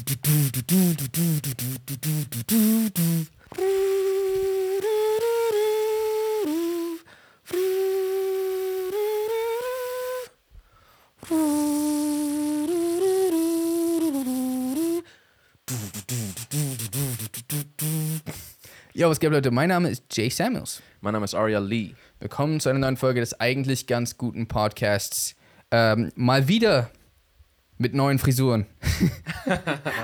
Ja, was geht, Leute? Mein Name ist Jay Samuels. Mein Name ist Aria Lee. Willkommen zu einer neuen Folge des eigentlich ganz guten Podcasts. Ähm, mal wieder mit neuen Frisuren.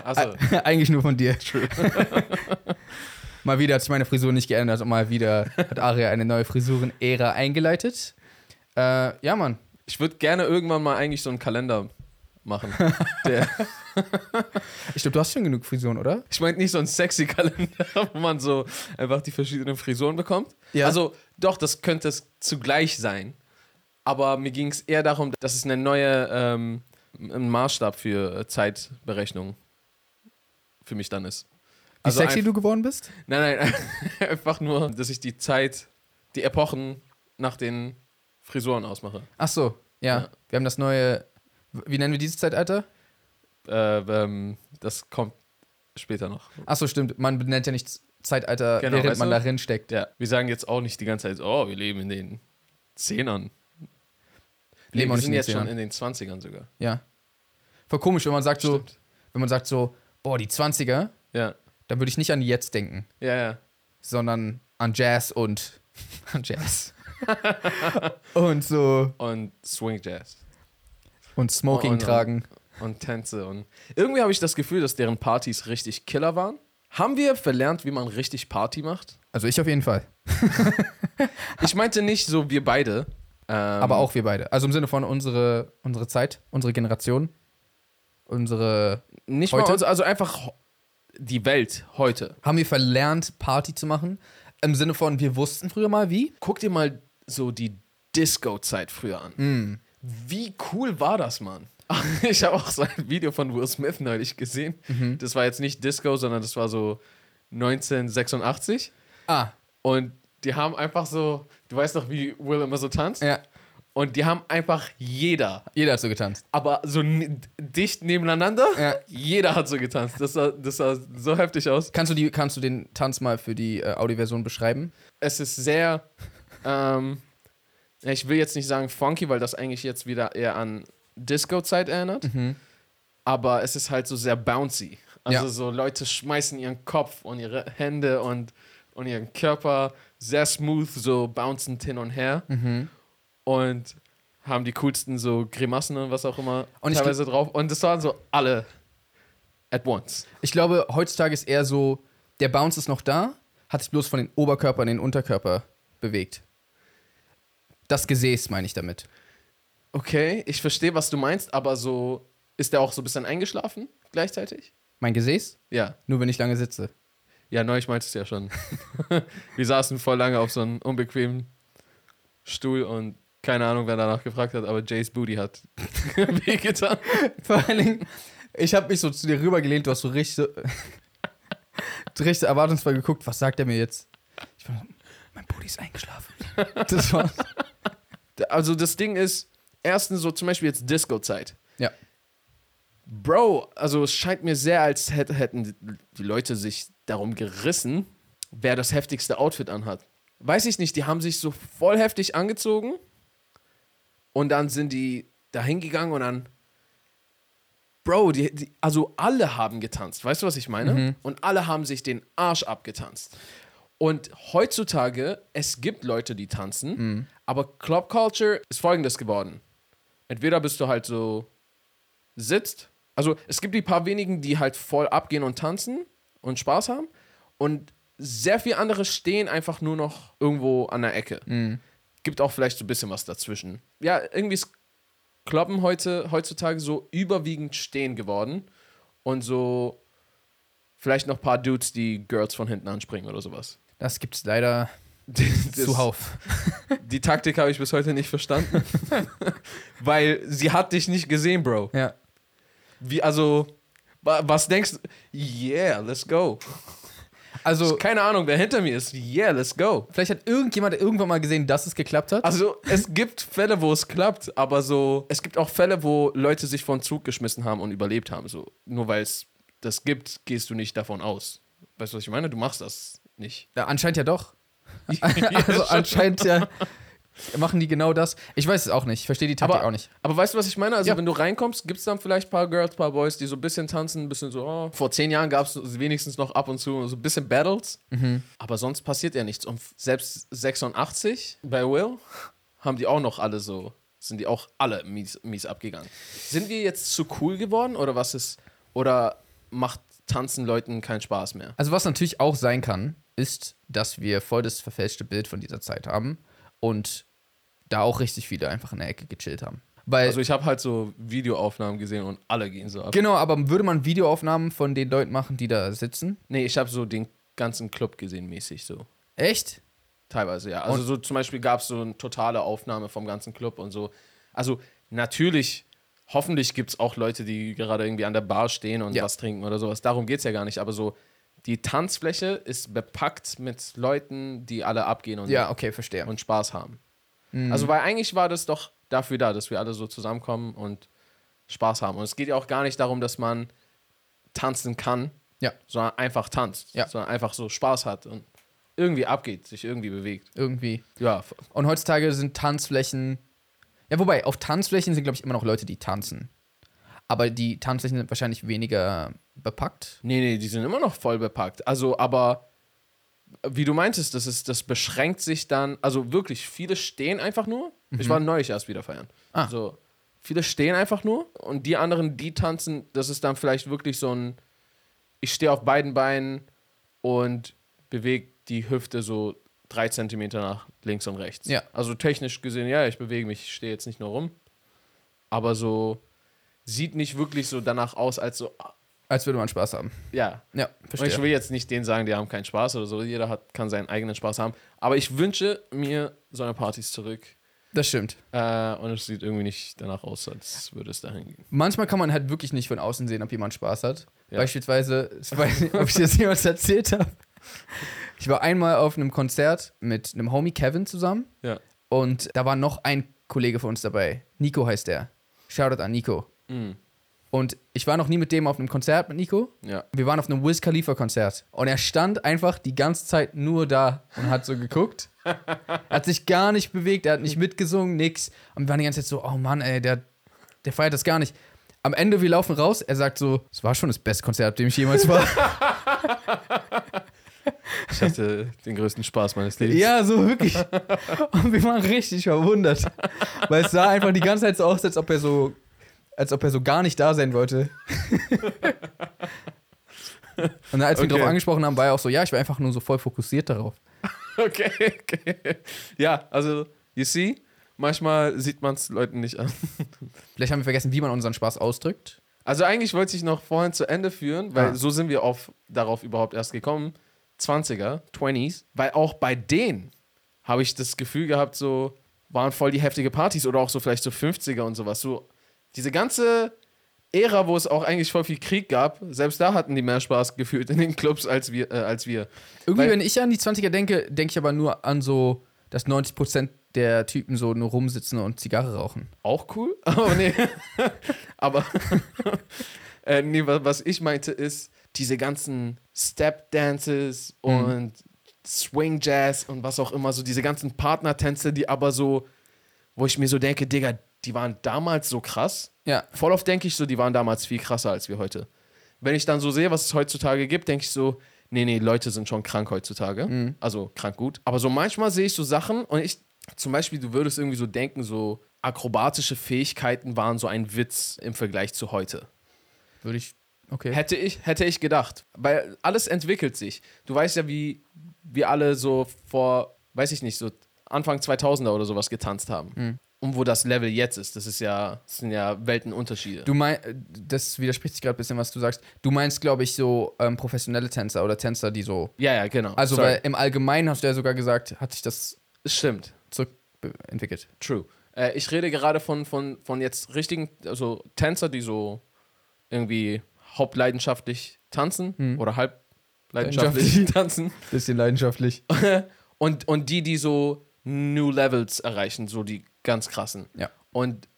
Also, eigentlich nur von dir. mal wieder hat sich meine Frisur nicht geändert und mal wieder hat Aria eine neue Frisuren-Ära eingeleitet. Äh, ja, Mann. ich würde gerne irgendwann mal eigentlich so einen Kalender machen. Der, Ich glaube, du hast schon genug Frisuren, oder? ich meine nicht so einen sexy Kalender, wo man so einfach die verschiedenen Frisuren bekommt. Ja. Also, doch, das könnte es zugleich sein. Aber mir ging es eher darum, dass es eine neue ähm, ein Maßstab für äh, Zeitberechnung für mich dann ist. Wie Also sexy du geworden bist? Nein, nein, einfach nur, dass ich die Zeit, die Epochen nach den Frisuren ausmache. Ach so, ja. Ja. Wir haben das neue. Wie nennen wir dieses Zeitalter? Äh, ähm, das kommt später noch. Ach so, stimmt. Man benennt ja nicht Zeitalter, Genau, während man du? darin steckt. Ja, wir sagen jetzt auch nicht die ganze Zeit, oh, wir leben in den Zehnern. Nee, Leben auch wir nicht sind in den jetzt schon in den Zwanzigern sogar. Ja. Voll komisch, wenn man sagt so, Stimmt. wenn man sagt so, boah, die 20er, Ja, dann würde ich nicht an die jetzt denken, ja, ja. sondern an Jazz und an Jazz. und so Und Swing Jazz. und Smoking Und- und- tragen. Und Tänze. Und irgendwie habe ich das Gefühl, dass deren Partys richtig Killer waren. Haben wir verlernt, wie man richtig Party macht? Also ich auf jeden Fall, Ich meinte nicht so wir beide. Ähm, aber auch wir beide. Also im Sinne von unsere unsere Zeit, unsere Generation, unsere nicht heute? mal uns, also einfach die Welt heute. haben wir verlernt Party zu machen im Sinne von wir wussten früher mal wie. Guck dir mal so die Disco-Zeit früher an. Mm. Wie cool war das, Mann? Ich habe auch so ein Video von Will Smith neulich gesehen. Mhm. Das war jetzt nicht Disco, sondern das war so 1986. Ah, Und die haben einfach so, du weißt doch, wie Will immer so tanzt? ja, Und die haben einfach jeder, jeder hat so getanzt. aber so dicht nebeneinander, Ja. jeder hat so getanzt. Das sah, das sah so heftig aus. Kannst du die kannst du den Tanz mal für die äh, Audioversion beschreiben? Es ist sehr, ähm, ich will jetzt nicht sagen funky, weil das eigentlich jetzt wieder eher an Disco-Zeit erinnert. Aber es ist halt so sehr bouncy. Also Ja. so Leute schmeißen ihren Kopf und ihre Hände und, und ihren Körper sehr smooth, so bouncend hin und her. Und haben die coolsten so Grimassen und was auch immer Und ich teilweise drauf. Und das waren so alle at once. Ich glaube, heutzutage ist eher so, der Bounce ist noch da, hat sich bloß von den Oberkörper in den Unterkörper bewegt. Das Gesäß meine ich damit. Okay, ich verstehe, was du meinst, aber so ist der auch so ein bisschen eingeschlafen gleichzeitig? Mein Gesäß? Ja. Nur wenn ich lange sitze. Ja, neulich meintest du ja schon. Wir saßen voll lange auf so einem unbequemen Stuhl und keine Ahnung, wer danach gefragt hat, aber Jays Booty hat wehgetan. Vor allen Dingen, ich habe mich so zu dir rübergelehnt, du hast so richtig, so, richtig erwartungsvoll geguckt, was sagt er mir jetzt? Ich war so, mein Booty ist eingeschlafen. Das war's. Also das Ding ist, erstens so zum Beispiel jetzt Disco-Zeit. Ja. Bro, also es scheint mir sehr, als hätt- hätten die Leute sich darum gerissen, wer das heftigste Outfit anhat. Weiß ich nicht, die haben sich so voll heftig angezogen und dann sind die da hingegangen und dann. Bro, die, die, also alle haben getanzt, weißt du, was ich meine? Und alle haben sich den Arsch abgetanzt. Und heutzutage, es gibt Leute, die tanzen, aber Club Culture ist folgendes geworden. Entweder bist du halt so sitzt. Also es gibt die paar wenigen, die halt voll abgehen und tanzen und Spaß haben. Und sehr viele andere stehen einfach nur noch irgendwo an der Ecke. Gibt auch vielleicht so ein bisschen was dazwischen. Ja, irgendwie ist Kloppen heute, heutzutage so überwiegend stehen geworden. Und so vielleicht noch ein paar Dudes, die Girls von hinten anspringen oder sowas. Das gibt's leider Das- zuhauf. Die Taktik habe ich bis heute nicht verstanden. Weil sie hat dich nicht gesehen, Bro. Ja. Wie, also, was denkst du? Yeah, let's go. Also, Keine Ahnung, wer hinter mir ist. Yeah, let's go. vielleicht hat irgendjemand irgendwann mal gesehen, dass es geklappt hat. Also, es gibt Fälle, wo es klappt, aber so, es gibt auch Fälle, wo Leute sich von Zug geschmissen haben und überlebt haben. So, nur weil es das gibt, gehst du nicht davon aus. Weißt du, was ich meine? Du machst das nicht. Ja, anscheinend ja doch. also anscheinend ja machen die genau das. Ich weiß es auch nicht. Ich verstehe die Taktik Aber- auch nicht. Aber weißt du, was ich meine? Also, Ja. wenn du reinkommst, gibt es dann vielleicht ein paar Girls, ein paar Boys, die so ein bisschen tanzen, ein bisschen so. Oh. Vor zehn Jahren gab es wenigstens noch ab und zu so ein bisschen Battles. Mhm. Aber sonst passiert ja nichts. Und selbst 86 bei Will haben die auch noch alle so. Sind die auch alle mies, mies abgegangen. Sind wir jetzt zu cool geworden oder was ist. Oder macht Tanzen Leuten keinen Spaß mehr? Also was natürlich auch sein kann, ist, dass wir voll das verfälschte Bild von dieser Zeit haben und da auch richtig viele einfach in der Ecke gechillt haben. Weil, Also, ich habe halt so Videoaufnahmen gesehen und alle gehen so ab. genau, aber würde man Videoaufnahmen von den Leuten machen, die da sitzen? Nee, ich habe so den ganzen Club gesehen, mäßig so. Echt? Teilweise, ja. Also Und- so zum Beispiel gab es so eine totale Aufnahme vom ganzen Club und so. Also natürlich, hoffentlich gibt es auch Leute, die gerade irgendwie an der Bar stehen und Ja. was trinken oder sowas. Darum geht es ja gar nicht. Aber so, die Tanzfläche ist bepackt mit Leuten, die alle abgehen und, Ja, okay, verstehe. und Spaß haben. Mhm. Also weil eigentlich war das doch dafür da, dass wir alle so zusammenkommen und Spaß haben. Und es geht ja auch gar nicht darum, dass man tanzen kann, Ja. sondern einfach tanzt. Ja. Sondern einfach so Spaß hat und irgendwie abgeht, sich irgendwie bewegt. Irgendwie. Ja, Und heutzutage sind Tanzflächen. Ja, wobei, auf Tanzflächen sind, glaube ich, immer noch Leute, die tanzen. Aber die Tanzflächen sind wahrscheinlich weniger bepackt. Nee, nee, die sind immer noch voll bepackt. Also, aber wie du meintest, das, ist, das beschränkt sich dann, also wirklich, viele stehen einfach nur. Ich war neulich erst wieder feiern. Ah. Also, viele stehen einfach nur und die anderen, die tanzen, das ist dann vielleicht wirklich so ein, ich stehe auf beiden Beinen und bewege die Hüfte so drei Zentimeter nach links und rechts. Ja. Also technisch gesehen, ja, ich bewege mich, ich stehe jetzt nicht nur rum. Aber so sieht nicht wirklich so danach aus, als so, Als würde man Spaß haben. ja, Ja, und ich verstehe. will jetzt nicht denen sagen, die haben keinen Spaß oder so. Jeder hat, kann seinen eigenen Spaß haben. Aber ich wünsche mir so eine Partys zurück. Das stimmt. Äh, und es sieht irgendwie nicht danach aus, als würde es dahin gehen. Manchmal kann man halt wirklich nicht von außen sehen, ob jemand Spaß hat. Ja. Beispielsweise, ich weiß nicht, ob ich das jemals erzählt habe. Ich war einmal auf einem Konzert mit einem Homie Kevin zusammen Ja. und da war noch ein Kollege von uns dabei. Nico heißt der. Shoutout an Nico. Mhm. Und ich war noch nie mit dem auf einem Konzert mit Nico. Ja. Wir waren auf einem Wiz Khalifa Konzert und er stand einfach die ganze Zeit nur da und hat so geguckt. er hat sich gar nicht bewegt, er hat nicht mitgesungen, nix. Und wir waren die ganze Zeit so, oh Mann, ey, der, der feiert das gar nicht. Am Ende, wir laufen raus, er sagt so, es war schon das beste Konzert, auf dem ich jemals war. Ich hatte den größten Spaß meines Lebens. ja, so wirklich. Und wir waren richtig verwundert. Weil es sah einfach die ganze Zeit so aus, als ob er so, als ob er so gar nicht da sein wollte. Und als wir ihn darauf angesprochen haben, war er auch so, ja, ich war einfach nur so voll fokussiert darauf. Okay, okay. Ja, also, you see, manchmal sieht man es Leuten nicht an. Vielleicht haben wir vergessen, wie man unseren Spaß ausdrückt. Also eigentlich wollte ich noch vorhin zu Ende führen, weil Ah. so sind wir auf, darauf überhaupt erst gekommen. 20er, 20s, weil auch bei denen habe ich das Gefühl gehabt, so waren voll die heftige Partys oder auch so vielleicht so 50er und sowas. So diese ganze Ära, wo es auch eigentlich voll viel Krieg gab, selbst da hatten die mehr Spaß gefühlt in den Clubs als wir. Äh, als wir. Irgendwie, Weil- wenn ich an die 20er denke, denke ich aber nur an so, dass 90% der Typen so nur rumsitzen und Zigarre rauchen. Auch cool, aber nee. aber äh, nee, wa- was ich meinte ist, diese ganzen Step-Dances und Swing Jazz und was auch immer, so diese ganzen Partnertänze, die aber so, wo ich mir so denke, Digga, die waren damals so krass. Ja. Voll oft denke ich so, die waren damals viel krasser als wir heute. Wenn ich dann so sehe, was es heutzutage gibt, denke ich so, nee, nee, Leute sind schon krank heutzutage. Also krank gut. Aber so manchmal sehe ich so Sachen und ich, zum Beispiel, du würdest irgendwie so denken, so akrobatische Fähigkeiten waren so ein Witz im Vergleich zu heute. Würde ich. Okay. Hätte ich, hätte ich gedacht. Weil alles entwickelt sich. Du weißt ja, wie wir alle so vor, weiß ich nicht, so Anfang 2000er oder sowas getanzt haben. Und wo das Level jetzt ist, das ist ja, das sind ja Weltenunterschiede. Du meinst, das widerspricht sich gerade ein bisschen, was du sagst. Du meinst, glaube ich, so ähm, professionelle Tänzer oder Tänzer, die so. ja, ja, genau. Also, Sorry. weil im Allgemeinen hast du ja sogar gesagt, hat sich das Stimmt. zurückentwickelt. True. Äh, ich rede gerade von, von, von jetzt richtigen, also Tänzer, die so irgendwie hauptleidenschaftlich tanzen oder halbleidenschaftlich tanzen. Bisschen leidenschaftlich. Und, und die, die so New Levels erreichen, so die ganz krassen. Ja. Und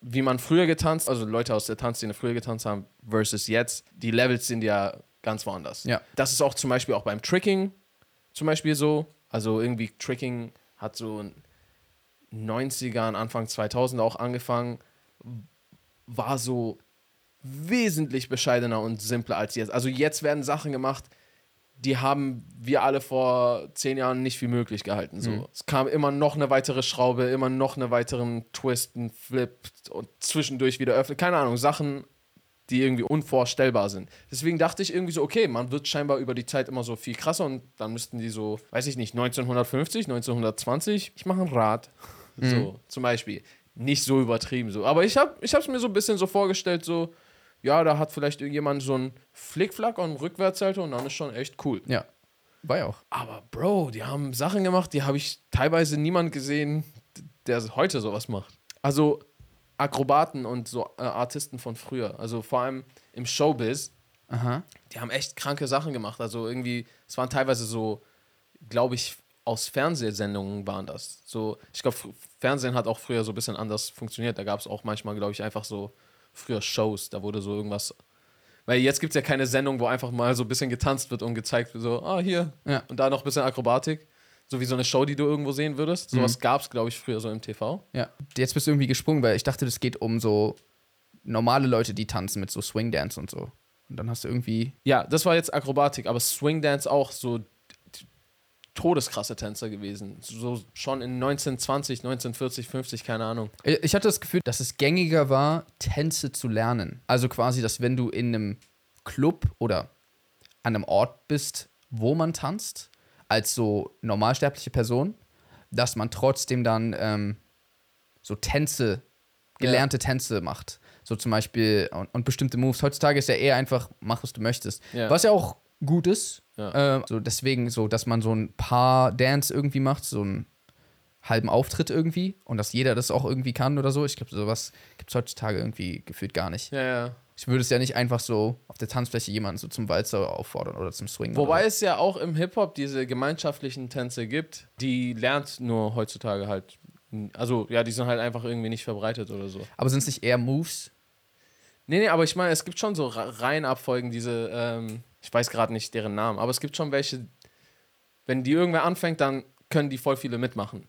wie man früher getanzt, also Leute aus der Tanzszene früher getanzt haben, versus jetzt, die Levels sind ja ganz woanders. Ja. Das ist auch zum Beispiel auch beim Tricking zum Beispiel so. Also irgendwie Tricking hat so in 90ern, Anfang 2000 auch angefangen, war so wesentlich bescheidener und simpler als jetzt. Also jetzt werden Sachen gemacht, die haben wir alle vor zehn Jahren nicht für möglich gehalten. So. Mhm. Es kam immer noch eine weitere Schraube, immer noch einen weiteren Twist, einen Flip und zwischendurch wieder öffnen. Keine Ahnung, Sachen, die irgendwie unvorstellbar sind. Deswegen dachte ich irgendwie so, okay, man wird scheinbar über die Zeit immer so viel krasser und dann müssten die so, weiß ich nicht, 1950, 1920, ich mache ein Rad. So, zum Beispiel. Nicht so übertrieben so. Aber ich habe es mir so ein bisschen so vorgestellt, so, ja, da hat vielleicht irgendjemand so einen Flickflack und einen Rückwärtssalto und dann ist schon echt cool. Ja. War ja auch. Aber Bro, die haben Sachen gemacht, die habe ich teilweise niemand gesehen, der heute sowas macht. Also Akrobaten und so äh, Artisten von früher. Also vor allem im Showbiz, Aha. die haben echt kranke Sachen gemacht. Also irgendwie, es waren teilweise so, glaube ich, aus Fernsehsendungen waren das. So, ich glaube, Fernsehen hat auch früher so ein bisschen anders funktioniert. Da gab es auch manchmal, glaube ich, einfach so früher Shows. Da wurde so irgendwas. Weil jetzt gibt es ja keine Sendung, wo einfach mal so ein bisschen getanzt wird und gezeigt wird, so, ah, hier. Ja. Und da noch ein bisschen Akrobatik. So wie so eine Show, die du irgendwo sehen würdest. Sowas Mhm. gab es, glaube ich, früher so im TV. Ja. Jetzt bist du irgendwie gesprungen, weil ich dachte, das geht um so normale Leute, die tanzen mit so Swing Dance und so. Und dann hast du irgendwie. Ja, das war jetzt Akrobatik, aber Swing Dance auch so todeskrasse Tänzer gewesen. So schon in 1920, 1940, 50, keine Ahnung. Ich hatte das Gefühl, dass es gängiger war, Tänze zu lernen. Also quasi, dass wenn du in einem Club oder an einem Ort bist, wo man tanzt, als so normalsterbliche Person, dass man trotzdem dann ähm, so Tänze, gelernte Tänze macht. So zum Beispiel und, und bestimmte Moves. Heutzutage ist ja eher einfach, mach, was du möchtest. Ja. Was ja auch gut ist. Ja. Ähm, so deswegen so, dass man so ein paar Dance irgendwie macht, so einen halben Auftritt irgendwie und dass jeder das auch irgendwie kann oder so. Ich glaube, sowas gibt es heutzutage irgendwie gefühlt gar nicht. Ja, ja. Ich würde es ja nicht einfach so auf der Tanzfläche jemanden so zum Walzer auffordern oder zum Swing. Wobei es ja auch im Hip-Hop diese gemeinschaftlichen Tänze gibt, die lernt nur heutzutage halt. Also, ja, die sind halt einfach irgendwie nicht verbreitet oder so. Aber sind es nicht eher Moves? Nee, nee, aber ich meine, es gibt schon so Reihenabfolgen, diese, ähm, ich weiß gerade nicht deren Namen, aber es gibt schon welche, wenn die irgendwer anfängt, dann können die voll viele mitmachen.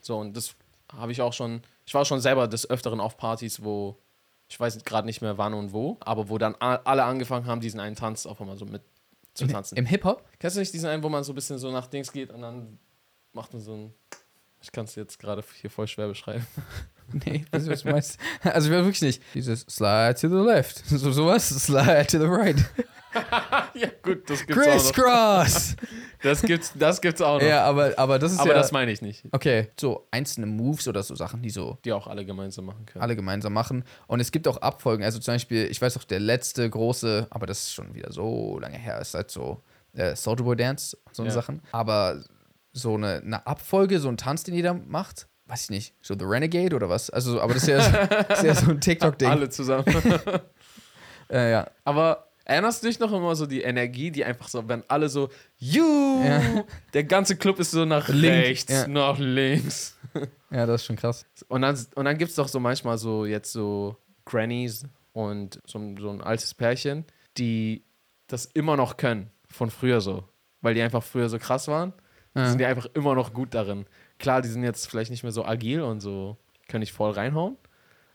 So, und das habe ich auch schon, ich war schon selber des Öfteren auf Partys, wo, ich weiß gerade nicht mehr wann und wo, aber wo dann alle angefangen haben, diesen einen Tanz auch immer so mit zu Im, tanzen. Im Hip-Hop? Kennst du nicht diesen einen, wo man so ein bisschen so nach Dings geht und dann macht man so ein, ich kann es jetzt gerade hier voll schwer beschreiben. Nee, was du meinst. Also wirklich nicht. Dieses Slide to the left. So sowas. Slide to the right. ja, gut, das gibt's auch noch. Crisscross. Das gibt's, das gibt's auch noch. ja, aber, aber das ist aber ja... das meine ich nicht. okay, so einzelne Moves oder so Sachen, die so Die auch alle gemeinsam machen können. alle gemeinsam machen. Und es gibt auch Abfolgen. Also zum Beispiel, ich weiß auch, der letzte große, aber das ist schon wieder so lange her, ist halt so äh, Soldier Boy Dance, so eine Ja. Sachen. Aber so eine, eine Abfolge, so ein Tanz, den jeder macht, weiß ich nicht, so The Renegade oder was? Also, aber das ist ja, das ist ja so ein TikTok-Ding. Alle zusammen. Äh, ja. Aber erinnerst du dich noch immer so die Energie, die einfach so, wenn alle so, you, Ja. der ganze Club ist so nach Link, rechts, ja. nach links. ja, das ist schon krass. Und dann, und dann gibt es doch so manchmal so jetzt so Grannies und so, ein- so ein altes Pärchen, die das immer noch können, von früher so. Weil die einfach früher so krass waren, Ja. sind die einfach immer noch gut darin. Klar, die sind jetzt vielleicht nicht mehr so agil und so, können nicht voll reinhauen,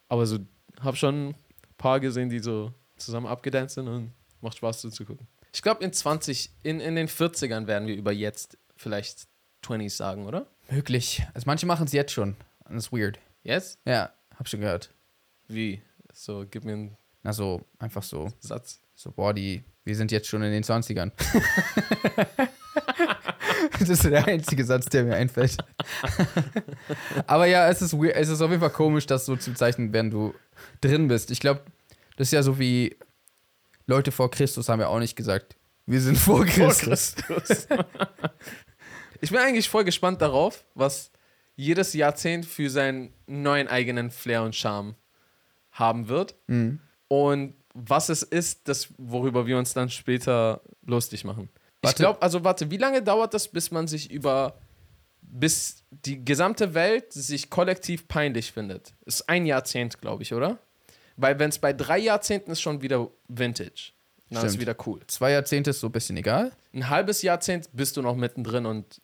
aber so, hab schon ein paar gesehen, die so zusammen abgedanced sind und macht Spaß zuzugucken. Ich glaube, in 20, in, in den 40ern werden wir über jetzt vielleicht 20s sagen, oder? Möglich. Also manche machen es jetzt schon. Das ist weird. Jetzt? Ja, hab schon gehört. Wie? So, gib mir einen Na so, einfach so. Satz. So, boah, die, wir sind jetzt schon in den 20ern. das ist der einzige Satz, der mir einfällt. Aber ja, es ist, weird, es ist auf jeden Fall komisch, das so zu bezeichnen, wenn du drin bist. Ich glaube, das ist ja so wie Leute vor Christus haben ja auch nicht gesagt, wir sind vor Christus. ich bin eigentlich voll gespannt darauf, was jedes Jahrzehnt für seinen neuen eigenen Flair und Charme haben wird. Mhm. Und was es ist, das, worüber wir uns dann später lustig machen. Ich Warte. glaube, also warte, wie lange dauert das, bis man sich über bis die gesamte Welt sich kollektiv peinlich findet. Ist ein Jahrzehnt, glaube ich, oder? Weil wenn es bei drei Jahrzehnten ist schon wieder Vintage. Dann ist Stimmt. wieder cool. Zwei Jahrzehnte ist so ein bisschen egal. Ein halbes Jahrzehnt bist du noch mittendrin und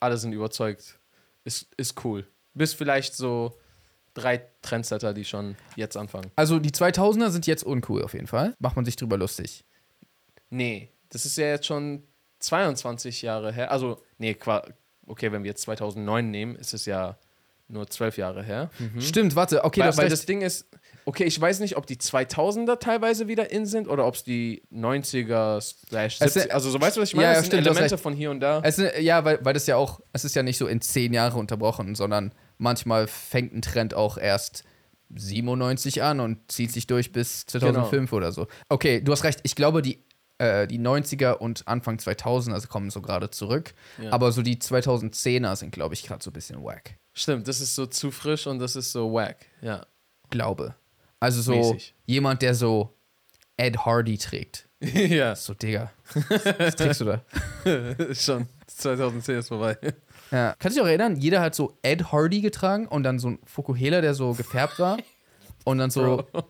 alle sind überzeugt. Ist, ist cool. Bis vielleicht so drei Trendsetter, die schon jetzt anfangen. Also die 2000er sind jetzt uncool auf jeden Fall. Macht man sich drüber lustig. Nee, das ist ja jetzt schon 22 Jahre her. Also, nee, okay, wenn wir jetzt 2009 nehmen, ist es ja nur 12 Jahre her. Stimmt, warte, okay, weil das weil recht. das Ding ist, okay, ich weiß nicht, ob die 2000er teilweise wieder in sind oder ob es die 90er slash Es 70 sind- Also, so weißt du, was ich meine? Ja, ja, sind stimmt, Elemente von hier und da. Es ist, ja, weil, weil das ja auch, es ist ja nicht so in zehn Jahre unterbrochen, sondern manchmal fängt ein Trend auch erst 97 an und zieht sich durch bis 2005 oder so. Okay, du hast recht. Ich glaube, die, äh, die 90er und Anfang 2000er kommen so gerade zurück. Ja. Aber so die 2010er sind, glaube ich, gerade so ein bisschen wack. Stimmt, das ist so zu frisch und das ist so wack. Ja. Glaube. Also so Mäßig. jemand, der so Ed Hardy trägt. ja, So, Digga. Was trägst du da? schon. 2010 ist vorbei. Ja. Kannst du dich auch erinnern, jeder hat so Ed Hardy getragen und dann so ein Fukuhela, der so gefärbt war. Und dann so Bro.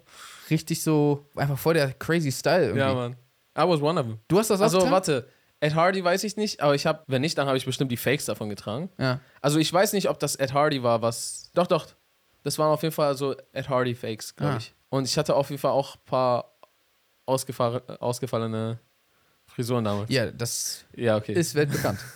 richtig so, einfach voll der crazy Style irgendwie. Ja, Mann. I was one of them. Du hast das auch Also, getragen? warte. Ed Hardy weiß ich nicht, aber ich habe, wenn nicht, dann habe ich bestimmt die Fakes davon getragen. Ja. Also ich weiß nicht, ob das Ed Hardy war, was. Doch, doch. Das waren auf jeden Fall so Ed Hardy Fakes, glaube Ah. ich. Und ich hatte auf jeden Fall auch ein paar ausgefahr ausgefallene Frisuren damals. ja, das Ja, okay. ist weltbekannt.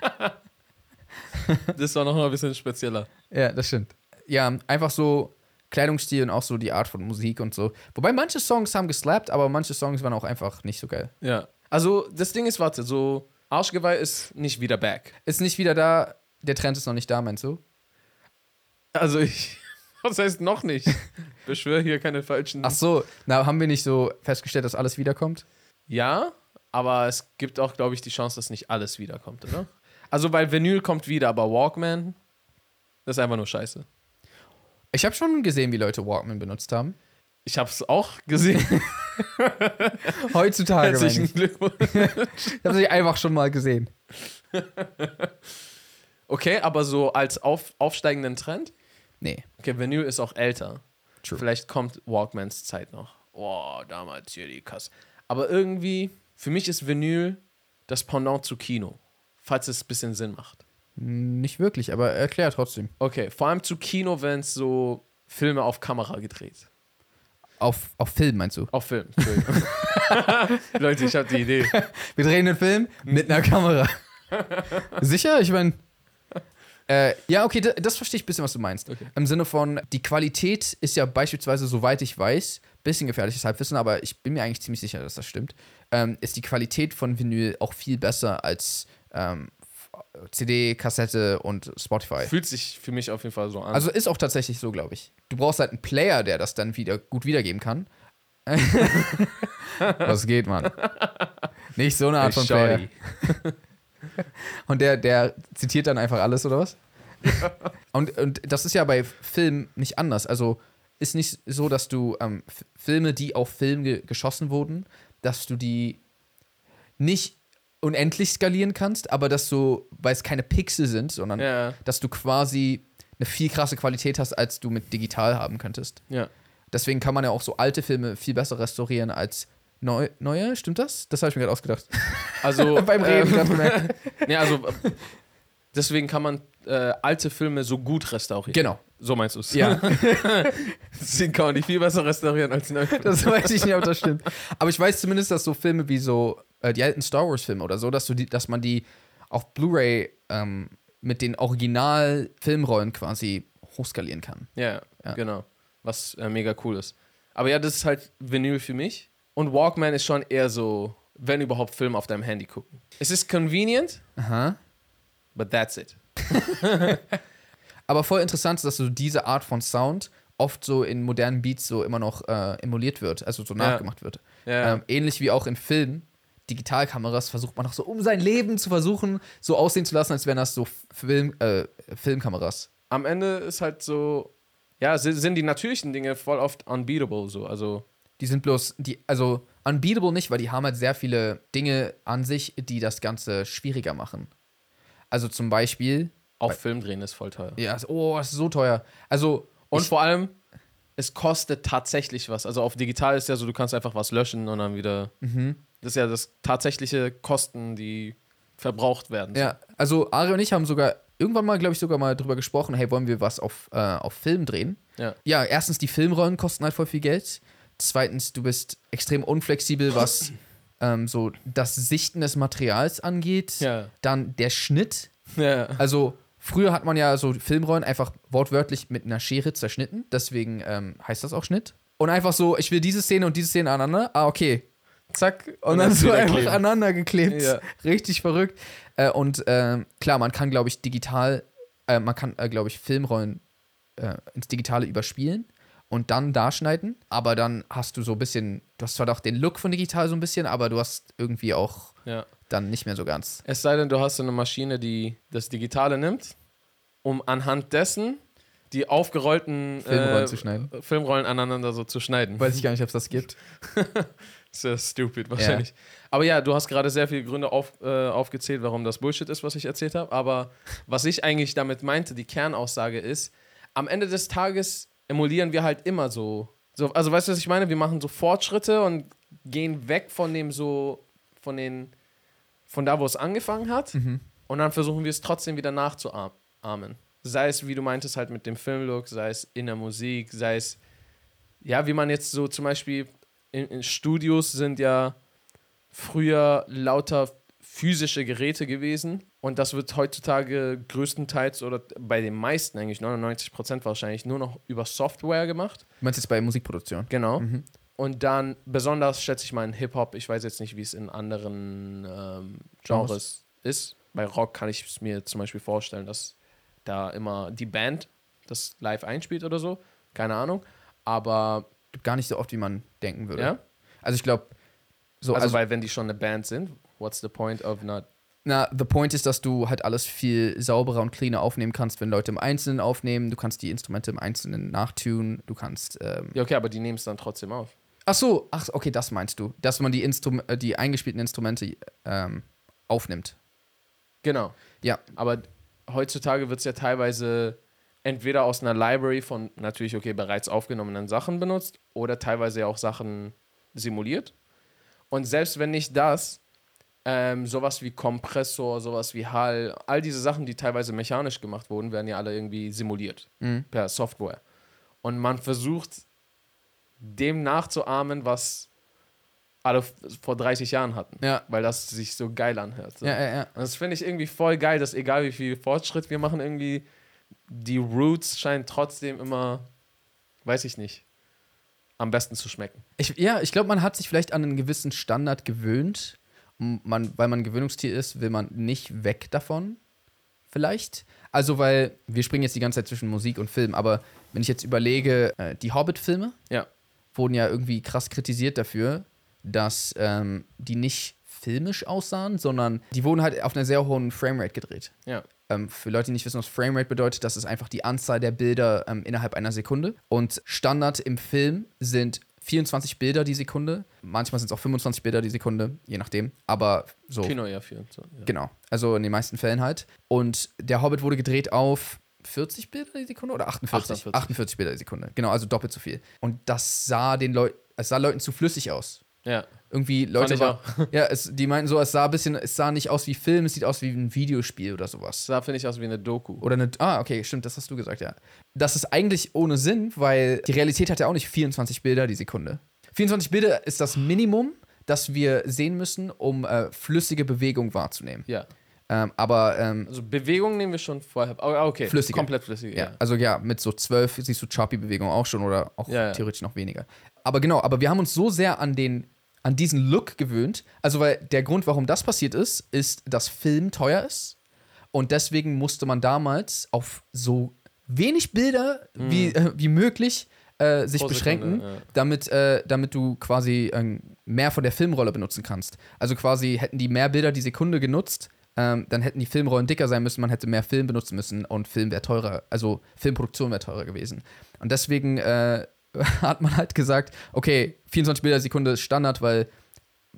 das war noch mal ein bisschen spezieller. ja, das stimmt. Ja, einfach so Kleidungsstil und auch so die Art von Musik und so. Wobei manche Songs haben geslappt, aber manche Songs waren auch einfach nicht so geil. Ja. Also das Ding ist, warte, so Arschgeweih ist nicht wieder back. Ist nicht wieder da, der Trend ist noch nicht da, meinst du? Also ich. Was heißt noch nicht? Beschwör hier keine falschen. Ach so, na, haben wir nicht so festgestellt, dass alles wiederkommt? Ja, aber es gibt auch, glaube ich, die Chance, dass nicht alles wiederkommt, oder? Also, weil Vinyl kommt wieder, aber Walkman, das ist einfach nur scheiße. Ich habe schon gesehen, wie Leute Walkman benutzt haben. Ich habe es auch gesehen. Heutzutage, Herzlichen ich. Glückwunsch. Ich habe sie einfach schon mal gesehen. Okay, aber so als auf, aufsteigenden Trend? Nee. Okay, Vinyl ist auch älter. True. Vielleicht kommt Walkmans Zeit noch. Oh, damals hier die Kasse. Aber irgendwie, für mich ist Vinyl das Pendant zu Kino. Falls es ein bisschen Sinn macht. Nicht wirklich, aber erklär trotzdem. Okay, vor allem zu Kino, wenn es so Filme auf Kamera gedreht. Auf, auf Film meinst du? Auf Film. Leute, ich habe die Idee. Wir drehen einen Film mit einer Kamera. Sicher? Ich meine. Äh, ja, okay, das, das verstehe ich ein bisschen, was du meinst. Okay. Im Sinne von, die Qualität ist ja beispielsweise, soweit ich weiß, bisschen gefährliches Halbwissen, aber ich bin mir eigentlich ziemlich sicher, dass das stimmt, ähm, ist die Qualität von Vinyl auch viel besser als ähm, CD, Kassette und Spotify. Fühlt sich für mich auf jeden Fall so an. Also ist auch tatsächlich so, glaube ich. Du brauchst halt einen Player, der das dann wieder gut wiedergeben kann. Was geht, Mann? Nicht so eine Art von Player. Und der, der zitiert dann einfach alles, oder was? und, und das ist ja bei Filmen nicht anders. Also ist nicht so, dass du ähm, Filme, die auf Film ge geschossen wurden, dass du die nicht unendlich skalieren kannst, aber dass du, weil es keine Pixel sind, sondern Ja, dass du quasi eine viel krasse Qualität hast, als du mit digital haben könntest. ja. Deswegen kann man ja auch so alte Filme viel besser restaurieren als neu neue. Stimmt das? Das habe ich mir gerade ausgedacht. Also, Beim Reden ähm, nee, also deswegen kann man äh, alte Filme so gut restaurieren. Genau. So meinst du es? Ja. Deswegen kann man die viel besser restaurieren als neue Filme. Das weiß ich nicht, ob das stimmt. Aber ich weiß zumindest, dass so Filme wie so äh, die alten Star Wars-Filme oder so, dass, du die, dass man die auf Blu-ray ähm, mit den Original-Filmrollen quasi hochskalieren kann. Ja, Ja. genau. Was äh, mega cool ist. Aber ja, das ist halt Vinyl für mich. Und Walkman ist schon eher so, wenn überhaupt Film auf deinem Handy gucken. Es ist convenient, Aha. but that's it. Aber voll interessant ist, dass so diese Art von Sound oft so in modernen Beats so immer noch äh, emuliert wird, also so Ja. nachgemacht wird. Ja, Ähm, ähnlich wie auch in Filmen. Digitalkameras versucht man auch so, um sein Leben zu versuchen, so aussehen zu lassen, als wären das so Film, äh, Filmkameras. am Ende ist halt so, ja, si- sind die natürlichen Dinge voll oft unbeatable so. Also, Die sind bloß, die, also unbeatable nicht, weil die haben halt sehr viele Dinge an sich, die das Ganze schwieriger machen. Also zum Beispiel, Auch Film drehen ist voll teuer. ja, oh, das ist so teuer. Also, Und ich- vor allem, es kostet tatsächlich was. Also auf digital ist ja so, du kannst einfach was löschen und dann wieder. Mhm. Das ist ja das tatsächliche Kosten, die verbraucht werden. Ja, also Ari und ich haben sogar irgendwann mal, glaube ich, sogar mal drüber gesprochen, hey, wollen wir was auf, äh, auf Film drehen? Ja. Ja, erstens, die Filmrollen kosten halt voll viel Geld. Zweitens, du bist extrem unflexibel, was ähm, so das Sichten des Materials angeht. Ja. Dann der Schnitt. ja. Also früher hat man ja so Filmrollen einfach wortwörtlich mit einer Schere zerschnitten. Deswegen ähm, heißt das auch Schnitt. Und einfach so, ich will diese Szene und diese Szene aneinander. Ah, okay. Zack. Und, dann so einfach kleben. aneinander geklebt. Ja. Richtig verrückt. Äh, und ähm, klar, man kann, glaube ich, digital, äh, man kann, äh, glaube ich, Filmrollen äh, ins Digitale überspielen und dann darschneiden. Aber dann hast du so ein bisschen, du hast zwar doch den Look von digital so ein bisschen, aber du hast irgendwie auch ja. dann nicht mehr so ganz. Es sei denn, du hast so eine Maschine, die das Digitale nimmt, um anhand dessen die aufgerollten Filmrollen äh, zu schneiden. Filmrollen aneinander so zu schneiden. Weiß ich gar nicht, ob es das gibt. Sehr stupid wahrscheinlich. Aber ja, du hast gerade sehr viele Gründe auf, äh, aufgezählt, warum das Bullshit ist, was ich erzählt habe. Aber was ich eigentlich damit meinte, die Kernaussage ist, am Ende des Tages emulieren wir halt immer so. so also weißt du, was ich meine? Wir machen so Fortschritte und gehen weg von dem so, von den, von da, wo es angefangen hat. Und dann versuchen wir es trotzdem wieder nachzuahmen. Sei es, wie du meintest, halt mit dem Filmlook, sei es in der Musik, sei es, ja, wie man jetzt so zum Beispiel in, in Studios sind ja früher lauter physische Geräte gewesen und das wird heutzutage größtenteils oder bei den meisten eigentlich 99 Prozent wahrscheinlich nur noch über Software gemacht. Du meinst jetzt bei Musikproduktion? Genau. Und dann besonders schätze ich mal in Hip-Hop, ich weiß jetzt nicht, wie es in anderen ähm, Genres ist. Bei Rock kann ich es mir zum Beispiel vorstellen, dass da immer die Band das live einspielt oder so. Keine Ahnung. Aber Gar nicht so oft, wie man denken würde. ja, Also ich glaube, so, also, also, weil wenn die schon eine Band sind, what's the point of not na, the point ist, dass du halt alles viel sauberer und cleaner aufnehmen kannst, wenn Leute im Einzelnen aufnehmen. Du kannst die Instrumente im Einzelnen nachtun. Du kannst. Ähm Ja, okay, aber die nehmen es dann trotzdem auf. ach so, ach, okay, das meinst du, dass man die Instrum äh, die eingespielten Instrumente ähm, aufnimmt. Genau. Ja. Aber heutzutage wird es ja teilweise entweder aus einer Library von natürlich, okay, bereits aufgenommenen Sachen benutzt oder teilweise auch Sachen simuliert. Und selbst wenn nicht das, ähm, sowas wie Kompressor, sowas wie Hall, all diese Sachen, die teilweise mechanisch gemacht wurden, werden ja alle irgendwie simuliert Mhm. per Software. Und man versucht, dem nachzuahmen, was alle vor 30 Jahren hatten. Ja. Weil das sich so geil anhört. So. Ja, ja, ja. Und das finde ich irgendwie voll geil, dass egal wie viel Fortschritt wir machen, irgendwie die Roots scheinen trotzdem immer, weiß ich nicht, am besten zu schmecken. Ich, ja, ich glaube, man hat sich vielleicht an einen gewissen Standard gewöhnt. Man, weil man Gewöhnungstier ist, will man nicht weg davon. Vielleicht. Also, weil wir springen jetzt die ganze Zeit zwischen Musik und Film, aber wenn ich jetzt überlege, äh, die Hobbit-Filme Ja. wurden ja irgendwie krass kritisiert dafür, dass ähm, die nicht filmisch aussahen, sondern die wurden halt auf einer sehr hohen Framerate gedreht. Ja. Ähm, für Leute, die nicht wissen, was Framerate bedeutet, das ist einfach die Anzahl der Bilder ähm, innerhalb einer Sekunde. Und Standard im Film sind 24 Bilder die Sekunde. Manchmal sind es auch 25 Bilder die Sekunde, je nachdem. Aber so. Kino für. So, ja. Genau. Also in den meisten Fällen halt. Und der Hobbit wurde gedreht auf 40 Bilder die Sekunde oder 48? 48. 48 Bilder die Sekunde. Genau, also doppelt so viel. Und das sah den Leuten, es sah Leuten zu flüssig aus. ja. Irgendwie Leute ich war, ja, es, die meinten so, es sah ein bisschen, es sah nicht aus wie Film, es sieht aus wie ein Videospiel oder sowas. Das sah, finde ich, aus wie eine Doku. Oder eine, ah, okay, stimmt, das hast du gesagt, ja. Das ist eigentlich ohne Sinn, weil die Realität hat ja auch nicht 24 Bilder die Sekunde. 24 Bilder ist das Minimum, das wir sehen müssen, um äh, flüssige Bewegung wahrzunehmen. Ja. Ähm, aber ähm, Also Bewegung nehmen wir schon vorher. Oh, okay. Flüssige. Komplett flüssige. ja, Ja. also ja, mit so 12 siehst du Choppy-Bewegung auch schon oder auch Ja, ja. theoretisch noch weniger. Aber genau, aber wir haben uns so sehr an den an diesen Look gewöhnt. Also weil der Grund, warum das passiert ist, ist, dass Film teuer ist und deswegen musste man damals auf so wenig Bilder wie, äh, wie möglich äh, sich Mhm. Pro beschränken, Sekunde, ja. damit, äh, damit du quasi ähm, mehr von der Filmrolle benutzen kannst. Also quasi hätten die mehr Bilder die Sekunde genutzt, ähm, dann hätten die Filmrollen dicker sein müssen, man hätte mehr Film benutzen müssen und Film wäre teurer, also Filmproduktion wäre teurer gewesen. Und deswegen äh, hat man halt gesagt, okay, 24 Bilder Sekunde ist Standard, weil